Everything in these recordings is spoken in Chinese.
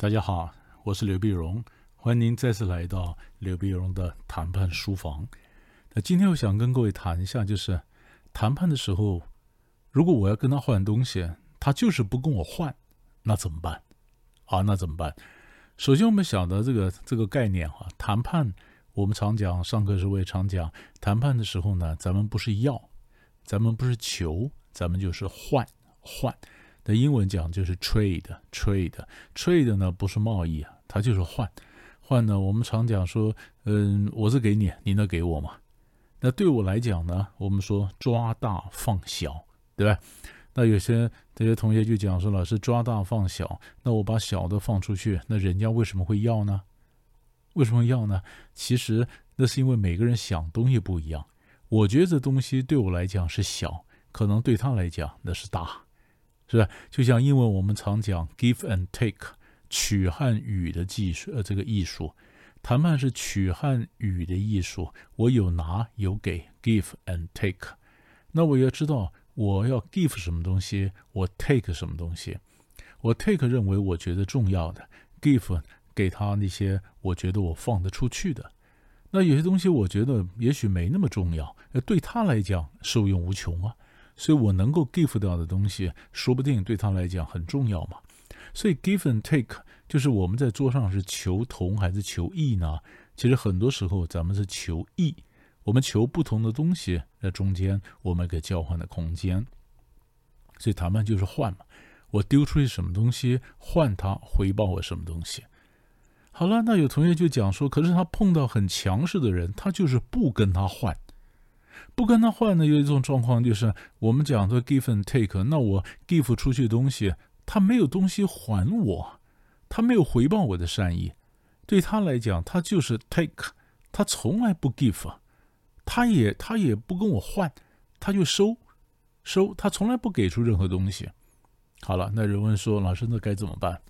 大家好，我是刘碧荣，欢迎您再次来到刘碧荣的谈判书房。那今天我想跟各位谈一下，就是谈判的时候，如果我要跟他换东西，他就是不跟我换，那怎么办？啊，那怎么办？首先，我们想到这个这个概念哈，谈判我们常讲，上课时我也常讲，谈判的时候呢，咱们不是要，咱们不是求，咱们就是换换。那英文讲就是 trade，trade，trade 呢不是贸易啊，它就是换，换呢我们常讲说，嗯，我是给你，你能给我吗？那对我来讲呢，我们说抓大放小，对吧？那有些这些同学就讲说，老师抓大放小，那我把小的放出去，那人家为什么会要呢？为什么要呢？其实那是因为每个人想东西不一样，我觉得这东西对我来讲是小，可能对他来讲那是大。是吧？就像英文我们常讲 “give and take”，取和予的技术，呃，这个艺术，谈判是取和予的艺术。我有拿有给，give and take。那我要知道我要 give 什么东西，我 take 什么东西。我 take 认为我觉得重要的，give 给他那些我觉得我放得出去的。那有些东西我觉得也许没那么重要，呃，对他来讲受用无穷啊。所以我能够 give 掉的东西，说不定对他来讲很重要嘛。所以 give and take 就是我们在桌上是求同还是求异呢？其实很多时候咱们是求异，我们求不同的东西，在中间我们给交换的空间。所以谈判就是换嘛，我丢出去什么东西，换他回报我什么东西。好了，那有同学就讲说，可是他碰到很强势的人，他就是不跟他换。不跟他换呢，有一种状况就是我们讲的 give and take。那我 give 出去的东西，他没有东西还我，他没有回报我的善意。对他来讲，他就是 take，他从来不 give，他也他也不跟我换，他就收收，他从来不给出任何东西。好了，那人问说，老师，那该怎么办？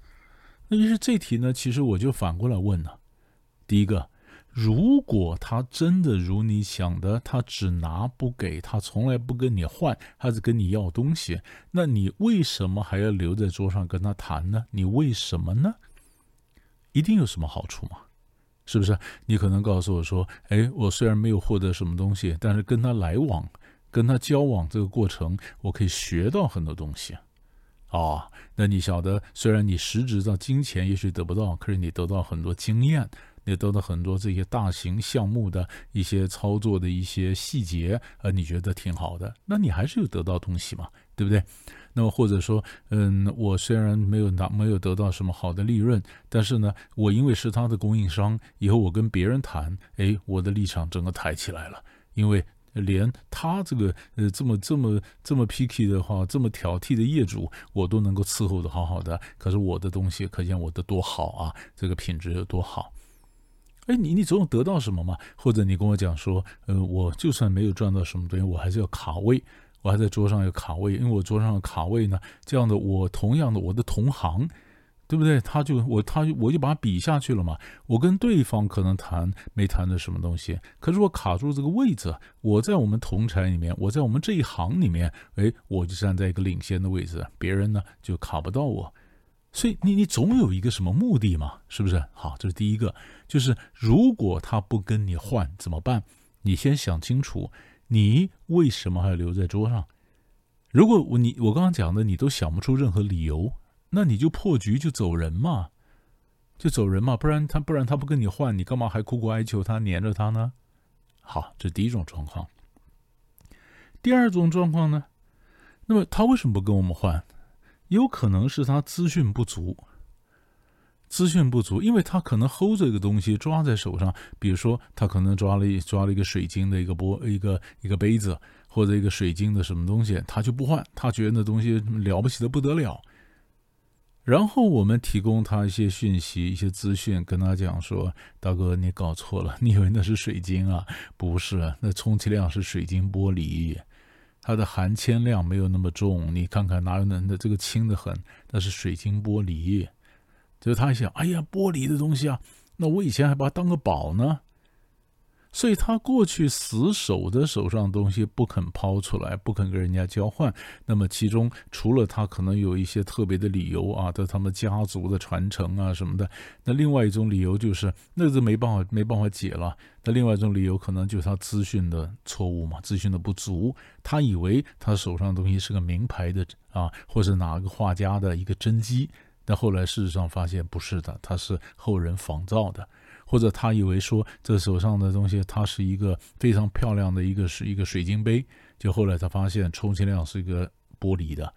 那于是这题呢，其实我就反过来问了，第一个。如果他真的如你想的，他只拿不给，他从来不跟你换，还是跟你要东西，那你为什么还要留在桌上跟他谈呢？你为什么呢？一定有什么好处吗？是不是？你可能告诉我说：“哎，我虽然没有获得什么东西，但是跟他来往、跟他交往这个过程，我可以学到很多东西。”哦，那你晓得，虽然你实质上金钱也许得不到，可是你得到很多经验。也得到很多这些大型项目的一些操作的一些细节，呃，你觉得挺好的，那你还是有得到东西嘛，对不对？那么或者说，嗯，我虽然没有拿没有得到什么好的利润，但是呢，我因为是他的供应商，以后我跟别人谈，哎，我的立场整个抬起来了，因为连他这个呃这么这么这么 picky 的话，这么挑剔的业主，我都能够伺候的好好的，可是我的东西，可见我的多好啊，这个品质有多好。哎，你你总有得到什么嘛？或者你跟我讲说，呃，我就算没有赚到什么东西，我还是要卡位，我还在桌上有卡位，因为我桌上的卡位呢，这样的我同样的我的同行，对不对？他就我他我就把他比下去了嘛。我跟对方可能谈没谈的什么东西，可是我卡住这个位置，我在我们同产里面，我在我们这一行里面，哎，我就站在一个领先的位置，别人呢就卡不到我。所以你你总有一个什么目的嘛？是不是？好，这是第一个，就是如果他不跟你换怎么办？你先想清楚，你为什么还要留在桌上？如果我你我刚刚讲的你都想不出任何理由，那你就破局就走人嘛，就走人嘛，不然他不然他不跟你换，你干嘛还苦苦哀求他黏着他呢？好，这是第一种状况。第二种状况呢？那么他为什么不跟我们换？有可能是他资讯不足，资讯不足，因为他可能 hold 着一个东西抓在手上，比如说他可能抓了一抓了一个水晶的一个玻一个一个杯子，或者一个水晶的什么东西，他就不换，他觉得那东西了不起的不得了。然后我们提供他一些讯息、一些资讯，跟他讲说：“大哥，你搞错了，你以为那是水晶啊？不是，那充其量是水晶玻璃。”它的含铅量没有那么重，你看看哪有能的这个轻的很？那是水晶玻璃，就是他想，哎呀，玻璃的东西啊，那我以前还把它当个宝呢。所以他过去死守的手上东西不肯抛出来，不肯跟人家交换。那么其中除了他可能有一些特别的理由啊，的他们家族的传承啊什么的。那另外一种理由就是那是没办法没办法解了。那另外一种理由可能就是他资讯的错误嘛，资讯的不足。他以为他手上的东西是个名牌的啊，或者哪个画家的一个真迹。但后来事实上发现不是的，他是后人仿造的。或者他以为说这手上的东西，它是一个非常漂亮的一个是一个水晶杯，就后来他发现充其量是一个玻璃的、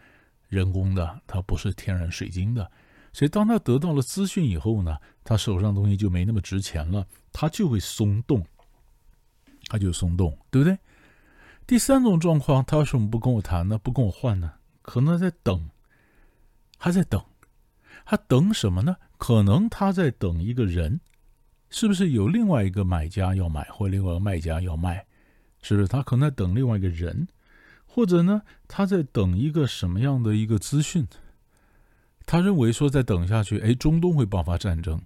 人工的，它不是天然水晶的。所以当他得到了资讯以后呢，他手上东西就没那么值钱了，他就会松动，他就松动，对不对？第三种状况，他为什么不跟我谈呢？不跟我换呢？可能在等，还在等，他等什么呢？可能他在等一个人。是不是有另外一个买家要买，或另外一个卖家要卖？是不是他可能在等另外一个人，或者呢，他在等一个什么样的一个资讯？他认为说再等下去，哎，中东会爆发战争，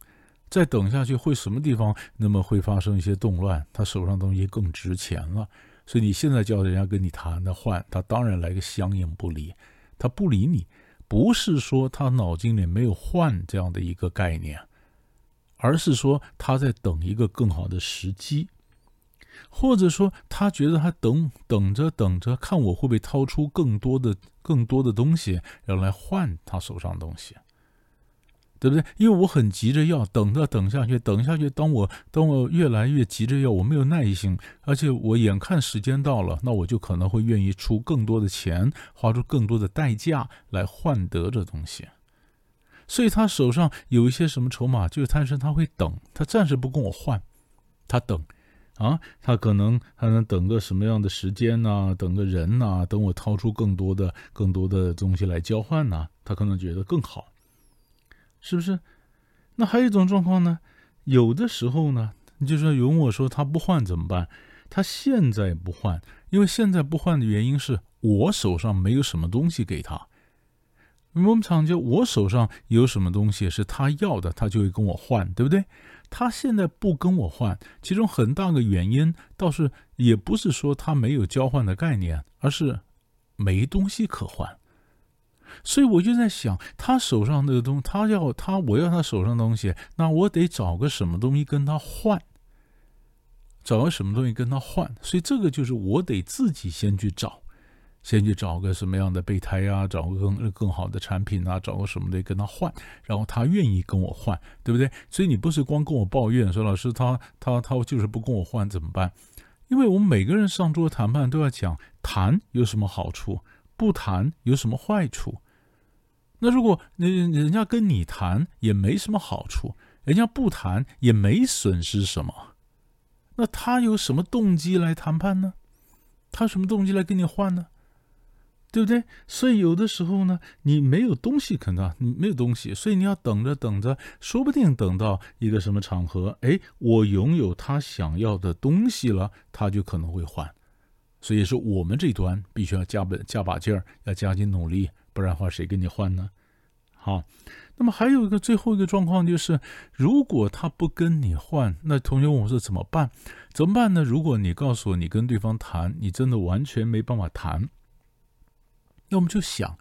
再等下去会什么地方那么会发生一些动乱？他手上东西更值钱了，所以你现在叫人家跟你谈的换，他当然来个相应不理，他不理你，不是说他脑筋里没有换这样的一个概念。而是说他在等一个更好的时机，或者说他觉得他等等着等着，看我会不会掏出更多的更多的东西，要来换他手上的东西，对不对？因为我很急着要等着等下去，等下去，当我当我越来越急着要，我没有耐心，而且我眼看时间到了，那我就可能会愿意出更多的钱，花出更多的代价来换得这东西。所以他手上有一些什么筹码，就是他说他会等，他暂时不跟我换，他等，啊，他可能还能等个什么样的时间呢？等个人呐，等我掏出更多的、更多的东西来交换呢？他可能觉得更好，是不是？那还有一种状况呢？有的时候呢，你就说有我说他不换怎么办？他现在不换，因为现在不换的原因是我手上没有什么东西给他。我们讲究，我手上有什么东西是他要的，他就会跟我换，对不对？他现在不跟我换，其中很大个原因倒是也不是说他没有交换的概念，而是没东西可换。所以我就在想，他手上那个东，他要他，我要他手上的东西，那我得找个什么东西跟他换，找个什么东西跟他换。所以这个就是我得自己先去找。先去找个什么样的备胎啊，找个更更好的产品啊，找个什么的跟他换，然后他愿意跟我换，对不对？所以你不是光跟我抱怨说老师他他他就是不跟我换怎么办？因为我们每个人上桌谈判都要讲谈有什么好处，不谈有什么坏处。那如果那人家跟你谈也没什么好处，人家不谈也没损失什么，那他有什么动机来谈判呢？他什么动机来跟你换呢？对不对？所以有的时候呢，你没有东西可能，你没有东西，所以你要等着等着，说不定等到一个什么场合，哎，我拥有他想要的东西了，他就可能会换。所以说，我们这端必须要加本加把劲儿，要加紧努力，不然的话，谁跟你换呢？好，那么还有一个最后一个状况就是，如果他不跟你换，那同学问我说怎么办？怎么办呢？如果你告诉我你跟对方谈，你真的完全没办法谈。那我们就想，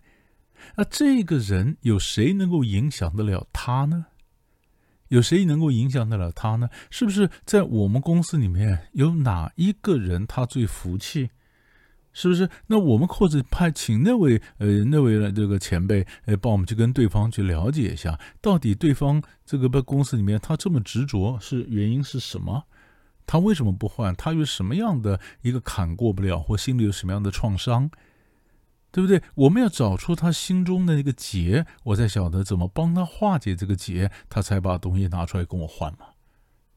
那这个人有谁能够影响得了他呢？有谁能够影响得了他呢？是不是在我们公司里面有哪一个人他最服气？是不是？那我们或者派请那位呃那位这个前辈，呃帮我们去跟对方去了解一下，到底对方这个公司里面他这么执着是原因是什么？他为什么不换？他有什么样的一个坎过不了，或心里有什么样的创伤？对不对？我们要找出他心中的那个结，我才晓得怎么帮他化解这个结，他才把东西拿出来跟我换嘛，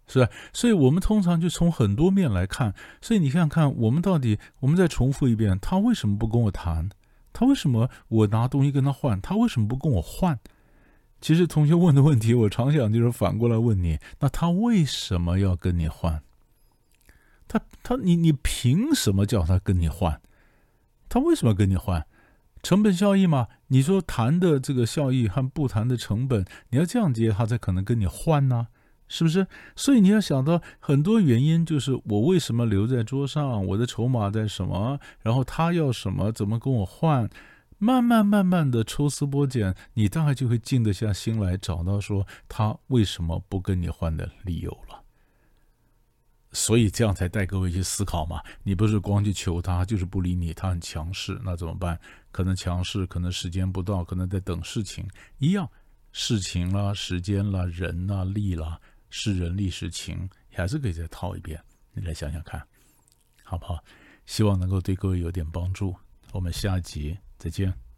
是吧？所以，我们通常就从很多面来看。所以，你看看，我们到底，我们再重复一遍，他为什么不跟我谈？他为什么我拿东西跟他换？他为什么不跟我换？其实，同学问的问题，我常想就是反过来问你：那他为什么要跟你换？他他，你你凭什么叫他跟你换？他为什么跟你换？成本效益嘛？你说谈的这个效益和不谈的成本，你要这样接，他才可能跟你换呢，是不是？所以你要想到很多原因，就是我为什么留在桌上，我的筹码在什么，然后他要什么，怎么跟我换，慢慢慢慢的抽丝剥茧，你大概就会静得下心来，找到说他为什么不跟你换的理由了。所以这样才带各位去思考嘛。你不是光去求他，就是不理你，他很强势，那怎么办？可能强势，可能时间不到，可能在等事情，一样，事情啦、时间啦、人啦、力啦。是人力是情，还是可以再套一遍，你来想想看，好不好？希望能够对各位有点帮助。我们下集再见。